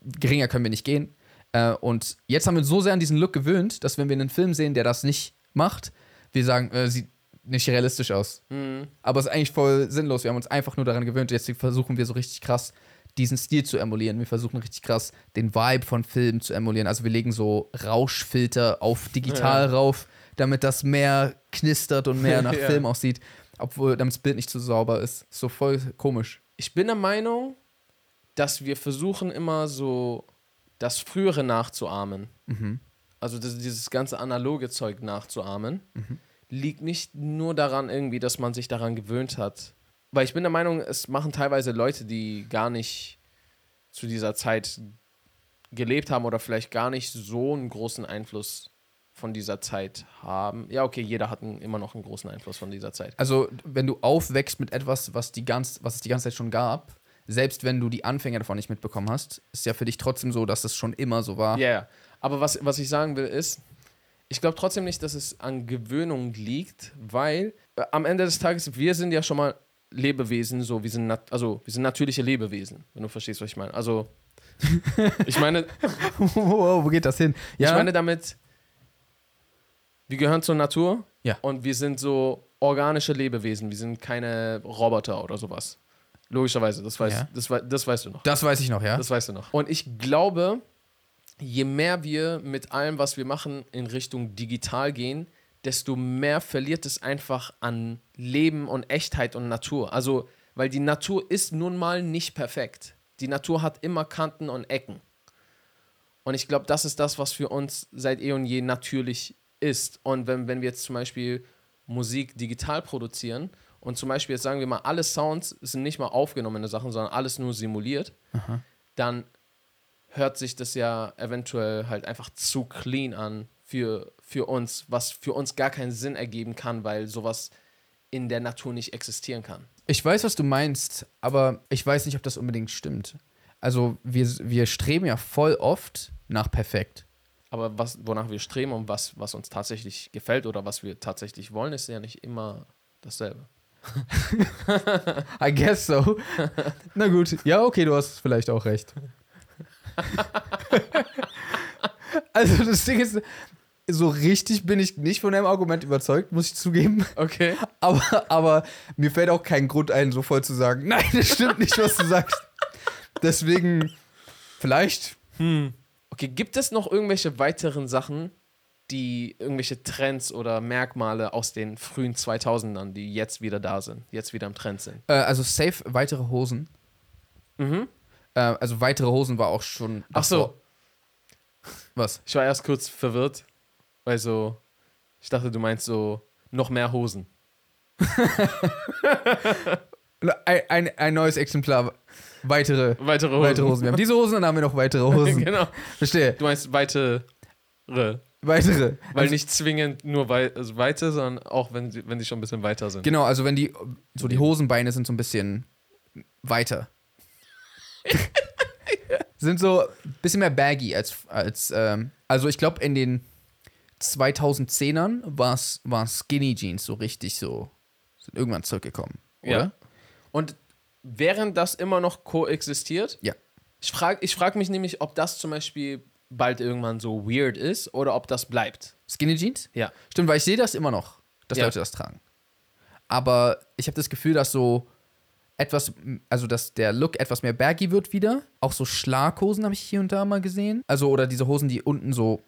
geringer können wir nicht gehen. Äh, und jetzt haben wir uns so sehr an diesen Look gewöhnt, dass wenn wir einen Film sehen, der das nicht macht, wir sagen, äh, sieht nicht realistisch aus. Mhm. Aber es ist eigentlich voll sinnlos. Wir haben uns einfach nur daran gewöhnt. Jetzt versuchen wir so richtig krass diesen Stil zu emulieren. Wir versuchen richtig krass den Vibe von Filmen zu emulieren. Also wir legen so Rauschfilter auf digital Ja. rauf, damit das mehr knistert und mehr nach Ja. Film aussieht. Obwohl, damit das Bild nicht zu sauber ist. So voll komisch. Ich bin der Meinung, dass wir versuchen immer so das Frühere nachzuahmen. Mhm. Also das, dieses ganze analoge Zeug nachzuahmen. Mhm. Liegt nicht nur daran irgendwie, dass man sich daran gewöhnt hat. Weil ich bin der Meinung, es machen teilweise Leute, die gar nicht zu dieser Zeit gelebt haben oder vielleicht gar nicht so einen großen Einfluss von dieser Zeit haben. Ja, okay, jeder hat einen, immer noch einen großen Einfluss von dieser Zeit. Also, wenn du aufwächst mit etwas, was, die ganz, was es die ganze Zeit schon gab, selbst wenn du die Anfänge davon nicht mitbekommen hast, ist ja für dich trotzdem so, dass es schon immer so war. Ja, ja. Aber was, was ich sagen will ist, ich glaube trotzdem nicht, dass es an Gewöhnung liegt, weil äh, am Ende des Tages, wir sind ja schon mal Lebewesen, so, wir sind, also, wir sind natürliche Lebewesen, wenn du verstehst, was ich meine. Also, ich meine, wow, wo geht das hin? ich meine damit, wir gehören zur Natur Ja. und wir sind so organische Lebewesen, wir sind keine Roboter oder sowas. Logischerweise, das, weiß, Ja. das, das weißt du noch. das weiß ich noch, ja. Das weißt du noch. Und ich glaube, je mehr wir mit allem, was wir machen, in Richtung digital gehen, desto mehr verliert es einfach an Leben und Echtheit und Natur. Also, weil die Natur ist nun mal nicht perfekt. Die Natur hat immer Kanten und Ecken. Und ich glaube, das ist das, was für uns seit eh und je natürlich ist. Und wenn, wenn wir jetzt zum Beispiel Musik digital produzieren und zum Beispiel jetzt sagen wir mal, alle Sounds sind nicht mal aufgenommene Sachen, sondern alles nur simuliert, dann hört sich das ja eventuell halt einfach zu clean an für, für uns, was für uns gar keinen Sinn ergeben kann, weil sowas in der Natur nicht existieren kann. Ich weiß, was du meinst, aber ich weiß nicht, ob das unbedingt stimmt. Also, wir, wir streben ja voll oft nach perfekt. Aber was, wonach wir streben und was, was uns tatsächlich gefällt oder was wir tatsächlich wollen, ist ja nicht immer dasselbe. I guess so. Na gut, ja, okay, du hast vielleicht auch recht. also, das Ding ist, so richtig bin ich nicht von deinem Argument überzeugt, muss ich zugeben. Okay. Aber, aber mir fällt auch kein Grund ein, so voll zu sagen, nein, das stimmt nicht, was du sagst. Deswegen, vielleicht. Okay, gibt es noch irgendwelche weiteren Sachen, die irgendwelche Trends oder Merkmale aus den frühen 2000ern, die jetzt wieder da sind, jetzt wieder im Trend sind? Äh, also, safe weitere Hosen. Mhm. Äh, also, weitere Hosen war auch schon. Ach so, Was? ich war erst kurz verwirrt, weil so, ich dachte, du meinst so noch mehr Hosen. Ein, ein, ein neues Exemplar. Weitere, Weitere Hosen. weitere Hosen. Wir haben diese Hosen, dann haben wir noch weitere Hosen. genau. Verstehe. Du meinst weitere, Weitere. weil Also- nicht zwingend nur wei also weite, sondern auch wenn sie, wenn sie schon ein bisschen weiter sind. Genau, also wenn die, so die Hosenbeine sind so ein bisschen weiter. sind so ein bisschen mehr baggy als, als ähm, also ich glaube in den 2010ern war es Skinny Jeans so richtig so, sind irgendwann zurückgekommen, oder? Ja. Und während das immer noch koexistiert, Ja. ich frage ich frag mich nämlich, ob das zum Beispiel bald irgendwann so weird ist oder ob das bleibt. Skinny Jeans? Ja. Stimmt, weil ich sehe das immer noch, dass Ja. Leute das tragen. Aber ich habe das Gefühl, dass so etwas, also dass der Look etwas mehr baggy wird wieder. Auch so Schlaghosen habe ich hier und da mal gesehen. Also oder diese Hosen, die unten so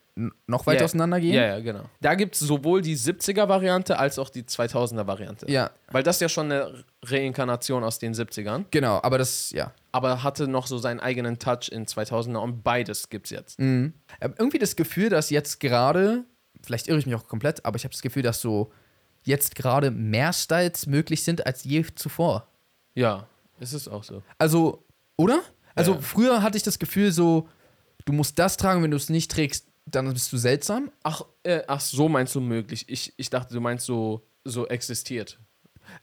noch weiter Ja. auseinander gehen. Ja, ja, genau. Da gibt es sowohl die 70er-Variante als auch die 2000er-Variante. Ja, Weil das ist ja schon eine Reinkarnation aus den 70ern, genau, aber das, ja. aber hatte noch so seinen eigenen Touch in 2000er und beides gibt's jetzt. Mhm. Ich hab irgendwie das Gefühl, dass jetzt gerade, vielleicht irre ich mich auch komplett, aber ich habe das Gefühl, dass so jetzt gerade mehr Styles möglich sind als je zuvor. Ja, es ist auch so. Also, oder? Also Ja. früher hatte ich das Gefühl so, du musst das tragen, wenn du es nicht trägst, dann bist du seltsam. Ach, äh, ach so meinst du möglich. Ich, ich dachte, du meinst so, so existiert.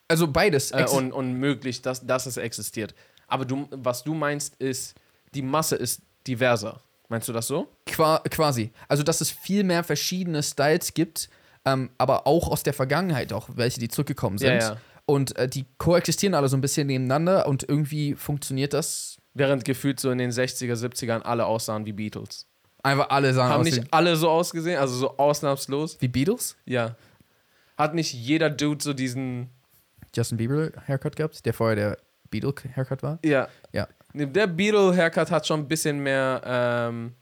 Also beides. Äh, Ex- und, und möglich, dass, dass es existiert. Aber du, was du meinst, ist, die Masse ist diverser. Meinst du das so? Qua quasi. Also, dass es viel mehr verschiedene Styles gibt, ähm, aber auch aus der Vergangenheit, auch welche, die zurückgekommen sind. Ja, ja. Und äh, die koexistieren alle so ein bisschen nebeneinander und irgendwie funktioniert das. Während gefühlt so in den 60er, 70ern alle aussahen wie Beatles. Einfach alle sahen Haben nicht alle so ausgesehen, also so ausnahmslos? wie Beatles. Ja. Hat nicht jeder Dude so diesen. Justin Bieber Haircut gehabt, der vorher der Beatle Haircut war. Ja. Ja. Der Beetle-Haircut hat schon ein bisschen mehr ähm,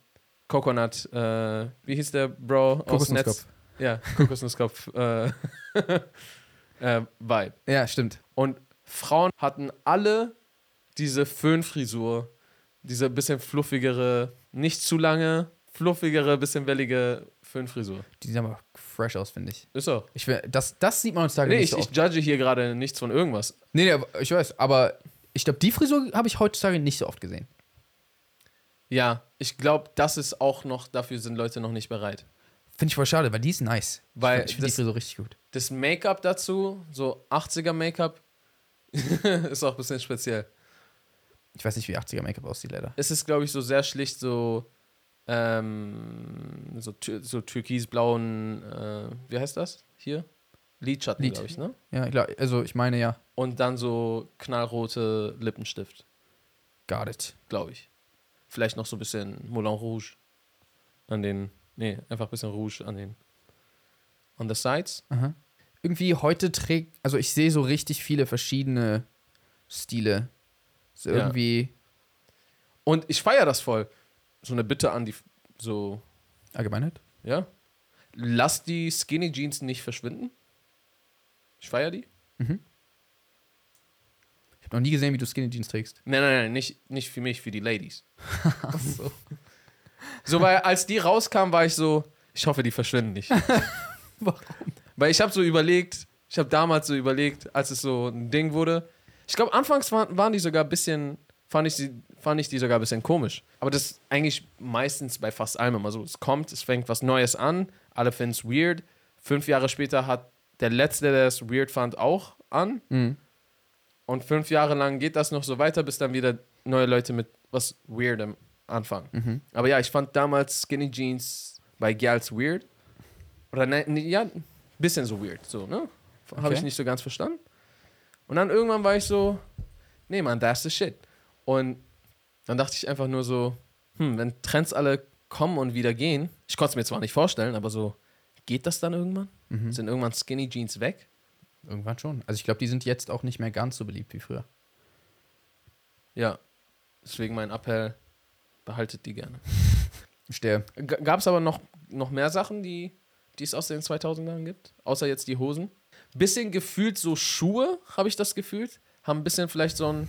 Coconut. Äh, wie hieß der Bro? aus Kokosnusskopf. Netz? Ja, Kokosnusskopf. äh, äh, Vibe. Ja, stimmt. Und Frauen hatten alle diese Föhnfrisur. Diese bisschen fluffigere, nicht zu lange, fluffigere, bisschen wellige Föhnfrisur. Die sehen aber fresh aus, finde ich. Ist so. Ich will, das, das sieht man heutzutage Nee, nicht ich, so ich oft. judge hier gerade nichts von irgendwas. Nee, nee, aber- ich weiß, aber ich glaube, die Frisur habe ich heutzutage nicht so oft gesehen. Ja, ich glaube, das ist auch noch, dafür sind Leute noch nicht bereit. Finde ich voll schade, weil die ist nice. Weil ich finde die das- Frisur richtig gut. Das Make-up dazu, so 80er Make-up, ist auch ein bisschen speziell. Ich weiß nicht, wie 80er Make-up aussieht, leider. Es ist, glaube ich, so sehr schlicht so, ähm, so, so türkisblauen, äh, wie heißt das hier? Lidschatten, Lid. glaube ich, ne? Ja, ich glaub, also ich meine ja, Und dann so knallrote Lippenstift, got it. glaube ich. Vielleicht noch so ein bisschen Moulin Rouge an den, nee, einfach ein bisschen Rouge an den, on the sides. Aha. Irgendwie heute trägt, also ich sehe so richtig viele verschiedene Stile. So Ja. irgendwie Und ich feiere das voll. So eine Bitte an die, so, Allgemeinheit. ja. Lass die Skinny Jeans nicht verschwinden. Ich feiere die. Ich habe noch nie gesehen, wie du Skinny Jeans trägst. Nein, nein, nein, nicht, nicht für mich, für die Ladies. so. weil als die rauskam, war ich so, ich hoffe, die verschwinden nicht. Warum? Weil ich habe so überlegt, ich habe damals so überlegt, als es so ein Ding wurde. Ich glaube, anfangs waren, waren die sogar ein bisschen, fand ich, sie, fand ich die sogar ein bisschen komisch. Aber das ist eigentlich meistens bei fast allem immer so. Es kommt, es fängt was Neues an, alle finden es weird. Fünf Jahre später hat der Letzte, der es weird fand, auch an. Mhm. Und fünf Jahre lang geht das noch so weiter, bis dann wieder neue Leute mit was Weirdem anfangen. Mhm. Aber ja, ich fand damals Skinny Jeans bei Girls weird. Oder ne, ne, ja, ein bisschen so weird, so, ne? Habe Okay. ich nicht so ganz verstanden. Und dann irgendwann war ich so, nee, man, that's the shit. Und dann dachte ich einfach nur so, hm, wenn Trends alle kommen und wieder gehen, ich konnte es mir zwar nicht vorstellen, aber so, geht das dann irgendwann? Mhm. Sind irgendwann Skinny Jeans weg? Irgendwann schon. Also ich glaube, die sind jetzt auch nicht mehr ganz so beliebt wie früher. Ja. Deswegen mein Appell, behaltet die gerne. Verstehe. Gab es aber noch, noch mehr Sachen, die, die es aus den 2000ern gibt? Außer jetzt die Hosen? Bisschen gefühlt so Schuhe, habe ich das gefühlt. Haben ein bisschen vielleicht so ein.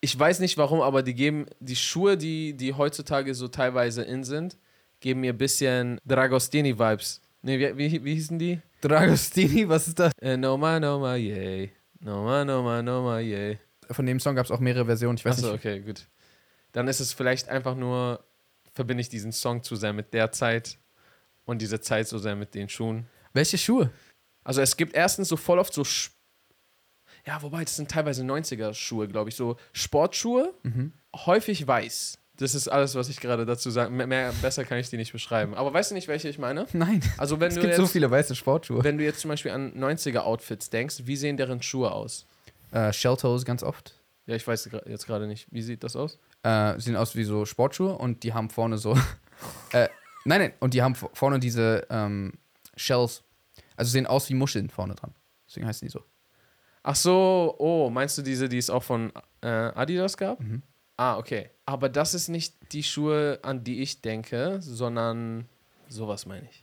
Ich weiß nicht warum, aber die geben die Schuhe, die, die heutzutage so teilweise in sind, geben mir ein bisschen Dragostini-Vibes. Nee, wie, wie, wie hießen die? Dragostini, was ist das? Äh, no ma, no ma, yay. No ma, no ma, no ma, yay. Von dem Song gab es auch mehrere Versionen. Ich weiß Achso, nicht. okay, gut. Dann ist es vielleicht einfach nur, verbinde ich diesen Song zu sehr mit der Zeit und diese Zeit so sehr mit den Schuhen. Welche Schuhe? Also es gibt erstens so voll oft so, Sch ja, wobei, das sind teilweise 90er-Schuhe, glaube ich, so Sportschuhe, Mhm. häufig weiß. Das ist alles, was ich gerade dazu sage. Mehr, besser kann ich die nicht beschreiben. Aber weißt du nicht, welche ich meine? Nein. Also wenn es du gibt jetzt, so viele weiße Sportschuhe. wenn du jetzt zum Beispiel an 90er-Outfits denkst, wie sehen deren Schuhe aus? Äh, Shelltoes ganz oft. Ja, ich weiß jetzt gerade nicht. Wie sieht das aus? Äh, sehen aus wie so Sportschuhe und die haben vorne so. äh, nein, nein, und die haben vorne diese ähm, Shells. Also sehen aus wie Muscheln vorne dran. Deswegen heißen die so. Ach so, oh, meinst du diese, die es auch von äh, Adidas gab? Mhm. Ah, okay. Aber das ist nicht die Schuhe, an die ich denke, sondern sowas meine ich.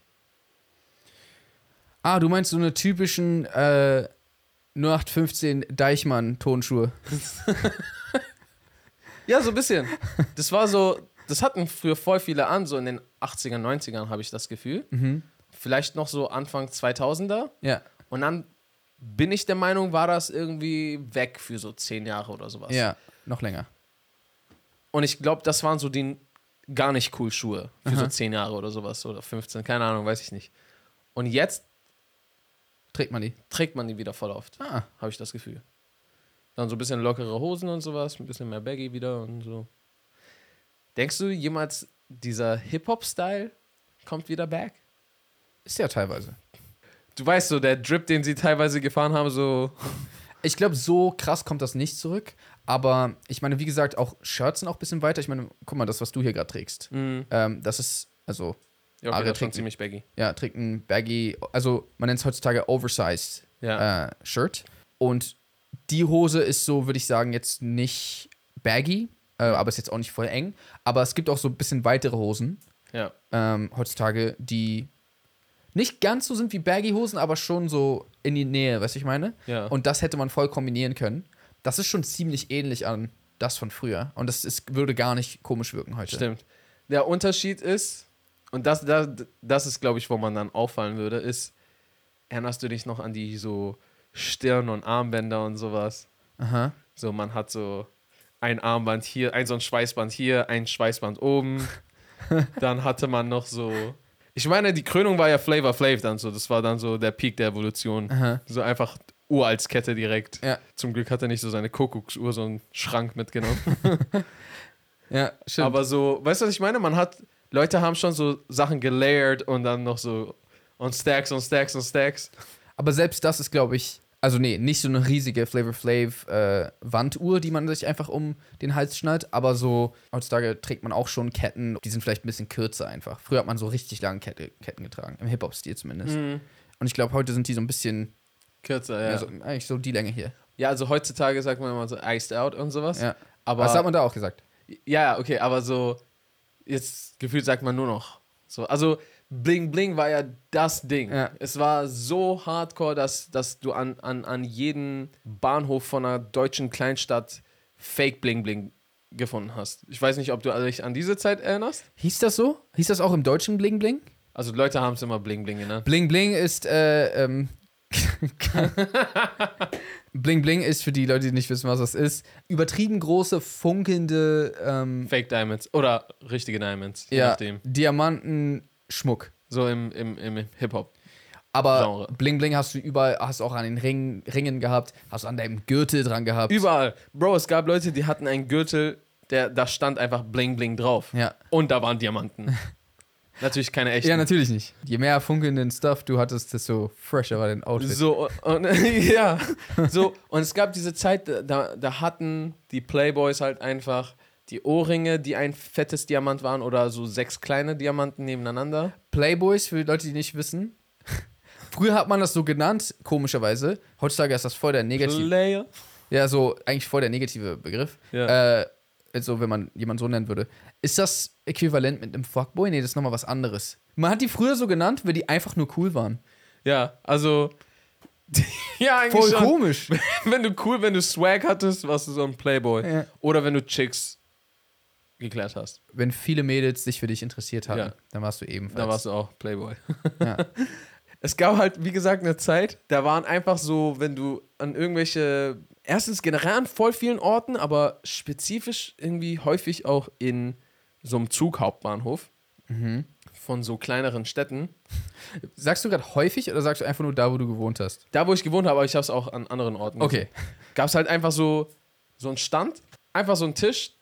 Ah, du meinst so eine typischen äh, 0815 Deichmann-Tonschuhe. Ja, so ein bisschen. Das war so, das hatten früher voll viele an, so in den 80er, 90ern habe ich das Gefühl. Mhm. Vielleicht noch so Anfang 2000er. Ja. Und dann bin ich der Meinung, war das irgendwie weg für so zehn Jahre oder sowas. Ja, noch länger. Und ich glaube, das waren so die gar nicht cool Schuhe für so Aha. 10 Jahre oder sowas oder 15, keine Ahnung, weiß ich nicht. Und jetzt Trägt man die. trägt man die wieder voll oft, Ah, habe ich das Gefühl. Dann so ein bisschen lockere Hosen und sowas, ein bisschen mehr Baggy wieder und so. Denkst du jemals, dieser Hip-Hop-Style kommt wieder back? Ist ja teilweise. Du weißt so, der Drip, den sie teilweise gefahren haben, so. Ich glaube, so krass kommt das nicht zurück. Aber ich meine, wie gesagt, auch Shirts sind auch ein bisschen weiter. Ich meine, guck mal, das, was du hier gerade trägst. Mhm. Ähm, das ist, also, Ja, okay, schon trägt- ziemlich baggy. ja, trägt ein baggy, also man nennt es heutzutage oversized Ja. äh, Shirt. Und die Hose ist so, würde ich sagen, jetzt nicht baggy, äh, aber ist jetzt auch nicht voll eng. Aber es gibt auch so ein bisschen weitere Hosen ja. ähm, heutzutage, die nicht ganz so sind wie Baggy-Hosen, aber schon so in die Nähe, weißt du, ich meine? Ja. Und das hätte man voll kombinieren können. Das ist schon ziemlich ähnlich an das von früher. Und das ist, würde gar nicht komisch wirken heute. Stimmt. Der Unterschied ist, und das, das, das ist, glaube ich, wo man dann auffallen würde, ist, erinnerst du dich noch an die so Stirn- und Armbänder und sowas? Aha. So, man hat so ein Armband hier, ein so ein Schweißband hier, ein Schweißband oben. dann hatte man noch so. Ich meine, die Krönung war ja Flavor Flav dann so. Das war dann so der Peak der Evolution. Aha. So einfach Uraltskette direkt. Ja. Zum Glück hat er nicht so seine Kuckucksuhr, so einen Schrank mitgenommen. Ja, stimmt. Aber so, weißt du, was ich meine? Man hat, Leute haben schon so Sachen gelayert und dann noch so und Stacks und Stacks und Stacks. Aber selbst das ist, glaube ich, also nee, nicht so eine riesige Flavor Flav äh, Wanduhr, die man sich einfach um den Hals schnallt, aber so heutzutage trägt man auch schon Ketten, die sind vielleicht ein bisschen kürzer einfach. Früher hat man so richtig lange Kette, Ketten getragen, im Hip-Hop-Stil zumindest. Und ich glaube, heute sind die so ein bisschen, Kürzer, ja. ja. so, eigentlich so die Länge hier. ja, also heutzutage sagt man immer so iced out und sowas. Ja. Aber Was hat man da auch gesagt? Ja, ja, okay, aber so, jetzt gefühlt sagt man nur noch. So, also Bling Bling war ja das Ding. Ja. Es war so hardcore, dass, dass du an, an, an jeden Bahnhof von einer deutschen Kleinstadt Fake Bling Bling gefunden hast. Ich weiß nicht, ob du dich an diese Zeit erinnerst. Hieß das so? Hieß das auch im Deutschen Bling Bling? Also Leute haben es immer Bling Bling genannt. Bling Bling ist, äh, ähm, Bling Bling ist für die Leute, die nicht wissen, was das ist, übertrieben große, funkelnde, ähm, Fake Diamonds oder richtige Diamonds, je ja, nachdem. Diamantenschmuck. So im, im, im Hip-Hop. Aber Genre. Bling Bling hast du überall, hast du auch an den Ringen, Ringen gehabt, hast du an deinem Gürtel dran gehabt. Überall. Bro, es gab Leute, die hatten einen Gürtel, der, da stand einfach Bling Bling drauf. ja. Und da waren Diamanten. Natürlich keine echten. ja, natürlich nicht. Je mehr funkelnden Stuff du hattest, desto fresher war dein Outfit. So, und, ja. So, und es gab diese Zeit, da, da hatten die Playboys halt einfach die Ohrringe, die ein fettes Diamant waren oder so sechs kleine Diamanten nebeneinander. Playboys, für die Leute, die nicht wissen. Früher hat man das so genannt, komischerweise. Heutzutage ist das voll der negative. Player. Ja, so eigentlich voll der negative Begriff. Ja. Äh, also, wenn man jemanden so nennen würde. Ist das äquivalent mit einem Fuckboy? Nee, das ist nochmal was anderes. Man hat die früher so genannt, weil die einfach nur cool waren. Ja, also. ja, eigentlich Voll schon. komisch. Wenn du cool, wenn du Swag hattest, warst du so ein Playboy. Ja. Oder wenn du Chicks geklärt hast. Wenn viele Mädels sich für dich interessiert hatten, Ja. dann warst du ebenfalls. Da warst du auch Playboy. ja. Es gab halt, wie gesagt, eine Zeit, da waren einfach so, wenn du an irgendwelche, erstens generell an voll vielen Orten, aber spezifisch irgendwie häufig auch in so einem Zughauptbahnhof von so kleineren Städten. Sagst du gerade häufig oder sagst du einfach nur da, wo du gewohnt hast? Da, wo ich gewohnt habe, aber ich habe es auch an anderen Orten Okay. Gab es halt einfach so, so einen Stand, einfach so einen Tisch.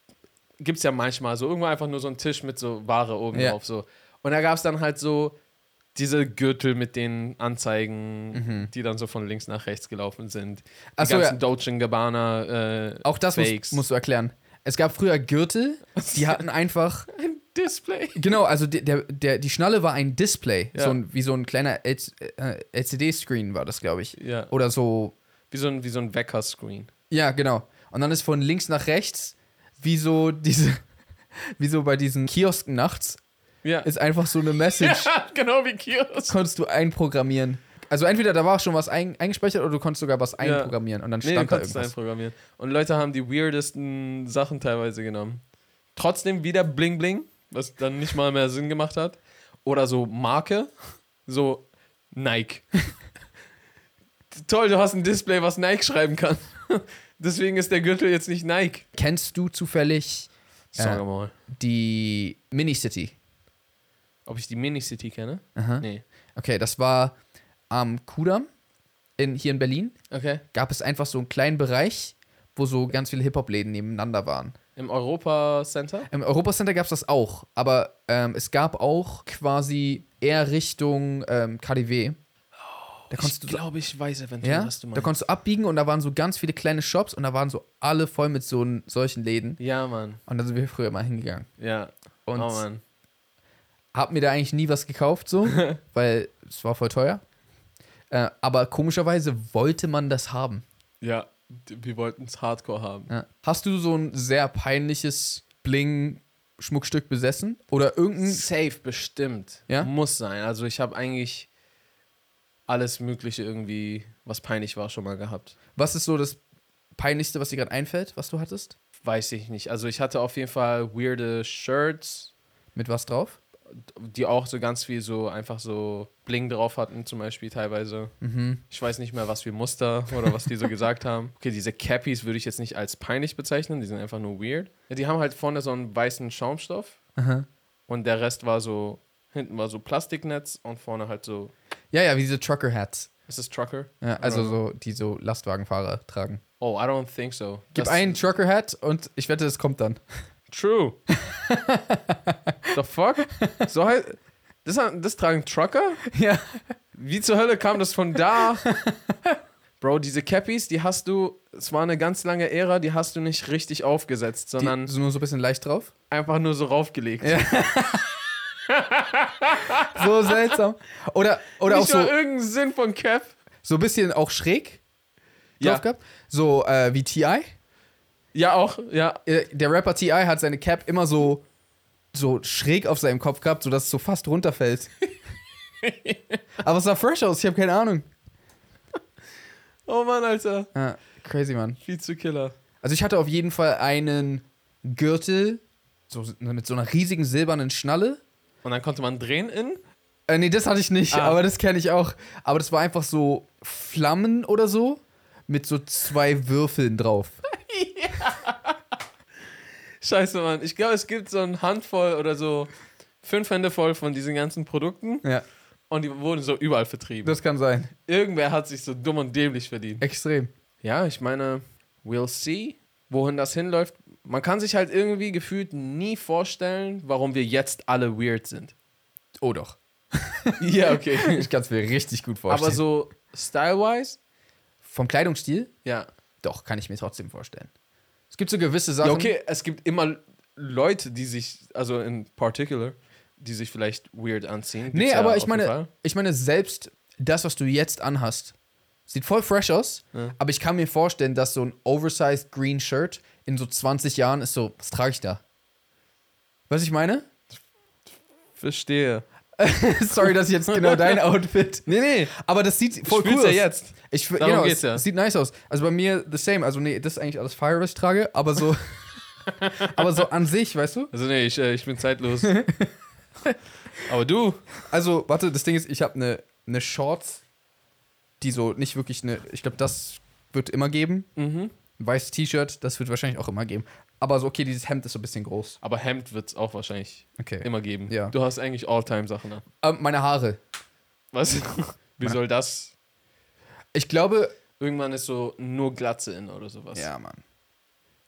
Gibt es ja manchmal so, irgendwo einfach nur so einen Tisch mit so Ware oben Ja. drauf. So. Und da gab es dann halt so diese Gürtel mit den Anzeigen, die dann so von links nach rechts gelaufen sind. Die Mhm. Ach so, ganzen ja. Dolce Gabbana äh, Auch das musst, musst du erklären. Es gab früher Gürtel, die hatten einfach. Ein Display. Genau, also der, der, die Schnalle war ein Display. Ja. So ein, wie so ein kleiner L- äh, LCD-Screen war das, glaube ich. Ja. Oder so. Wie so ein, wie so ein Wecker-Screen. Ja, genau. Und dann ist von links nach rechts, wie so diese. Wie so bei diesen Kiosken nachts, Ja. ist einfach so eine Message. ja, genau wie Kiosk. konntest du einprogrammieren. Also entweder da war schon was ein, eingespeichert oder du konntest sogar was einprogrammieren und dann Nee, du stand da irgendwas. einprogrammieren. Und Leute haben die weirdesten Sachen teilweise genommen. Trotzdem wieder Bling Bling, was dann nicht mal mehr Sinn gemacht hat. Oder so Marke, so Nike. Toll, du hast ein Display, was Nike schreiben kann. Deswegen ist der Gürtel jetzt nicht Nike. Kennst du zufällig Sag Äh. mal. die Mini-City? Ob ich die Mini-City kenne? Aha. Nee. Okay, das war am Kudamm in, hier in Berlin. Okay. Gab es einfach so einen kleinen Bereich, wo so ganz viele Hip-Hop-Läden nebeneinander waren. Im Europa Center? Im Europacenter gab es das auch, aber ähm, es gab auch quasi eher Richtung ähm, KDW. Da konntest ich du glaube, ich weiß eventuell, ja, was du da meinst. konntest du abbiegen und da waren so ganz viele kleine Shops und da waren so alle voll mit so solchen Läden. ja, Mann. Und da sind wir früher mal hingegangen. Ja. Und oh, Mann. hab mir da eigentlich nie was gekauft, so, weil es war voll teuer. Äh, aber komischerweise wollte man das haben. Ja, wir wollten es Hardcore haben. Ja. Hast du so ein sehr peinliches Bling-Schmuckstück besessen? Oder irgendein. Safe, bestimmt. Ja? Muss sein. Also ich habe eigentlich alles Mögliche irgendwie, was peinlich war, schon mal gehabt. Was ist so das Peinlichste, was dir gerade einfällt, was du hattest? Weiß ich nicht. Also ich hatte auf jeden Fall weirde Shirts, Mit was drauf? die auch so ganz viel so einfach so Bling drauf hatten, zum Beispiel teilweise. Mhm. Ich weiß nicht mehr, was für Muster oder was die so gesagt haben. Okay, diese Cappies würde ich jetzt nicht als peinlich bezeichnen, die sind einfach nur weird. Ja, die haben halt vorne so einen weißen Schaumstoff Aha. und der Rest war so, hinten war so Plastiknetz und vorne halt so, Ja, ja, wie diese Trucker-Hats. ist das Trucker? Ja, also so, die so Lastwagenfahrer tragen. Oh, I don't think so. Gib Das- einen Trucker-Hat und ich wette, es kommt dann. True. The fuck? So halt, das, das tragen Trucker? Ja. Wie zur Hölle kam das von da? Bro, diese Cappies, die hast du, es war eine ganz lange Ära, die hast du nicht richtig aufgesetzt, sondern Die, so nur so ein bisschen leicht drauf. einfach nur so raufgelegt. Ja. So seltsam. Oder, oder auch nicht mal so, irgendeinen Sinn von Cap. so ein bisschen auch schräg Ja. drauf gehabt. So äh, wie T.I. Ja, auch, ja. Äh, Der Rapper T.I. hat seine Cap immer so, so schräg auf seinem Kopf gehabt, sodass es so fast runterfällt. Aber es sah fresh aus, ich habe keine Ahnung. Oh Mann, Alter. Ja, crazy, Mann. Viel zu Killer. Also ich hatte auf jeden Fall einen Gürtel, so mit so einer riesigen silbernen Schnalle. Und dann konnte man drehen in? Äh, nee, das hatte ich nicht, Ah. aber das kenne ich auch. Aber das war einfach so Flammen oder so mit so zwei Würfeln drauf. Scheiße, Mann. Ich glaube, es gibt so eine Handvoll oder so fünf Hände voll von diesen ganzen Produkten Ja, und die wurden so überall vertrieben. das kann sein. Irgendwer hat sich so dumm und dämlich verdient. Extrem. Ja, ich meine, we'll see, wohin das hinläuft. Man kann sich halt irgendwie gefühlt nie vorstellen, warum wir jetzt alle weird sind. Oh doch. Ja, okay. Ich kann es mir richtig gut vorstellen. Aber so style-wise, Vom Kleidungsstil? ja. Doch, kann ich mir trotzdem vorstellen. Es gibt so gewisse Sachen. Ja, okay, es gibt immer Leute, die sich, also in particular, die sich vielleicht weird anziehen. Gibt's Nee, ja aber auf ich meine, Fall. ich meine, selbst das, was du jetzt anhast, sieht voll fresh aus. Ja. Aber ich kann mir vorstellen, dass so ein oversized green Shirt in so 20 Jahren ist so, was trage ich da? Was ich meine? Verstehe. Sorry, dass ich jetzt genau dein Outfit. Nee, nee. Aber das sieht voll ich cool aus. ja jetzt. Ich, Darum genau, geht's ja. es sieht nice aus. Also bei mir the same. Also nee, das ist eigentlich alles Fire, was ich trage. Aber so, aber so an sich, weißt du? Also nee, ich, äh, ich bin zeitlos. aber du, Also warte, das Ding ist, ich habe eine ne Shorts, die so nicht wirklich eine. Ich glaube, das wird immer geben. mhm. Ein weißes T-Shirt, das wird wahrscheinlich auch immer geben. Aber so, okay, dieses Hemd ist so ein bisschen groß. aber Hemd wird's auch wahrscheinlich Okay. immer geben. Ja. Du hast eigentlich All-Time-Sachen an. Ähm, meine Haare. Was? Wie soll das? Ich glaube. Irgendwann ist so nur Glatze in oder sowas. Ja, Mann.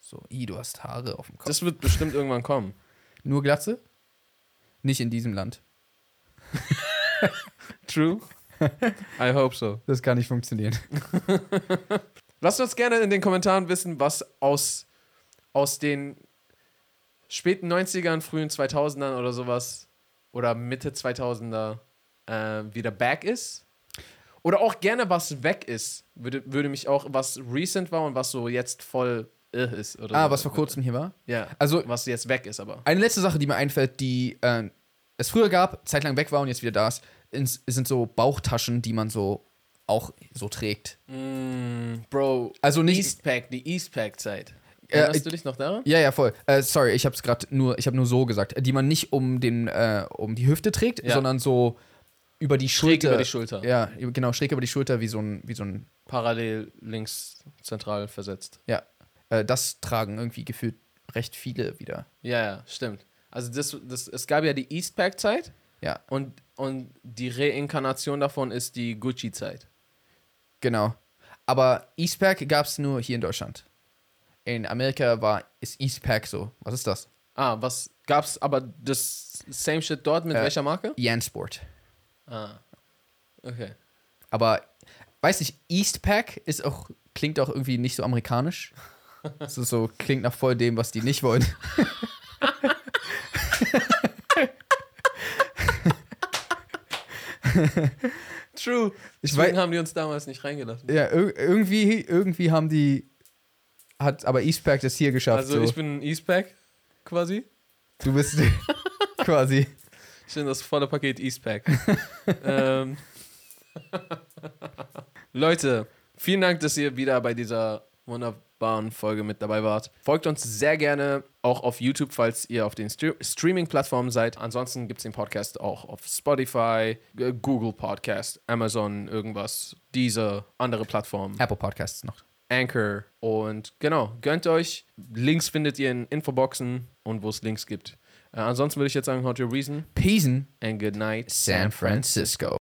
So, i, du hast Haare auf dem Kopf. Das wird bestimmt irgendwann kommen. Nur Glatze? Nicht in diesem Land. True. I hope so. Das kann nicht funktionieren. Lasst uns gerne in den Kommentaren wissen, was aus, aus den späten 90ern, frühen 2000ern oder sowas oder Mitte 2000er äh, wieder back ist. Oder auch gerne was weg ist. Würde, würde mich auch, was recent war und was so jetzt voll äh, ist. Oder Ah, so. was vor kurzem hier war? Ja, Also, was jetzt weg ist aber. eine letzte Sache, die mir einfällt, die äh, es früher gab, zeitlang weg war und jetzt wieder da ist, sind so Bauchtaschen, die man so auch so trägt. Mm, Bro, Also nicht. Eastpack, die Eastpack-Zeit. Ja, Erinnerst ich- du dich noch daran? Ja, ja, voll. Äh, sorry, ich habe es gerade nur, ich habe nur so gesagt, die man nicht um den, äh, um die Hüfte trägt, Ja. sondern so über die Schräg Schulter. über die Schulter. Ja, genau, schräg über die Schulter, wie so ein, wie so ein, Parallel links zentral versetzt. ja. Äh, das tragen irgendwie gefühlt recht viele wieder. Ja, ja, stimmt. Also das, das, es gab ja die Eastpack-Zeit Ja, und, und die Reinkarnation davon ist die Gucci-Zeit. genau. Aber Eastpack gab es nur hier in Deutschland. In Amerika war ist Eastpack so. Was ist das? Ah, was gab's aber das same shit dort mit Äh, welcher Marke? Jansport. Ah. Okay. Aber, weiß nicht, Eastpak ist auch, klingt auch irgendwie nicht so amerikanisch. Ist so, klingt nach voll dem, was die nicht wollen. True. Ich Deswegen weiß- haben die uns damals nicht reingelassen. Ja, ir irgendwie, irgendwie haben die, hat aber Eastpak das hier geschafft. Also so. ich bin Eastpack quasi. du bist quasi. Ich bin das volle Paket Eastpack. ähm. Leute, vielen Dank, dass ihr wieder bei dieser wunderbaren Folge mit dabei wart. Folgt uns sehr gerne auch auf YouTube, falls ihr auf den Stre Streaming-Plattformen seid. Ansonsten gibt es den Podcast auch auf Spotify, Google Podcast, Amazon, irgendwas, diese andere Plattformen. Apple Podcasts noch. Anchor. Und genau, gönnt euch. Links findet ihr in Infoboxen und wo es Links gibt. Äh, ansonsten würde ich jetzt sagen, how to reason Peace and good night. San Francisco.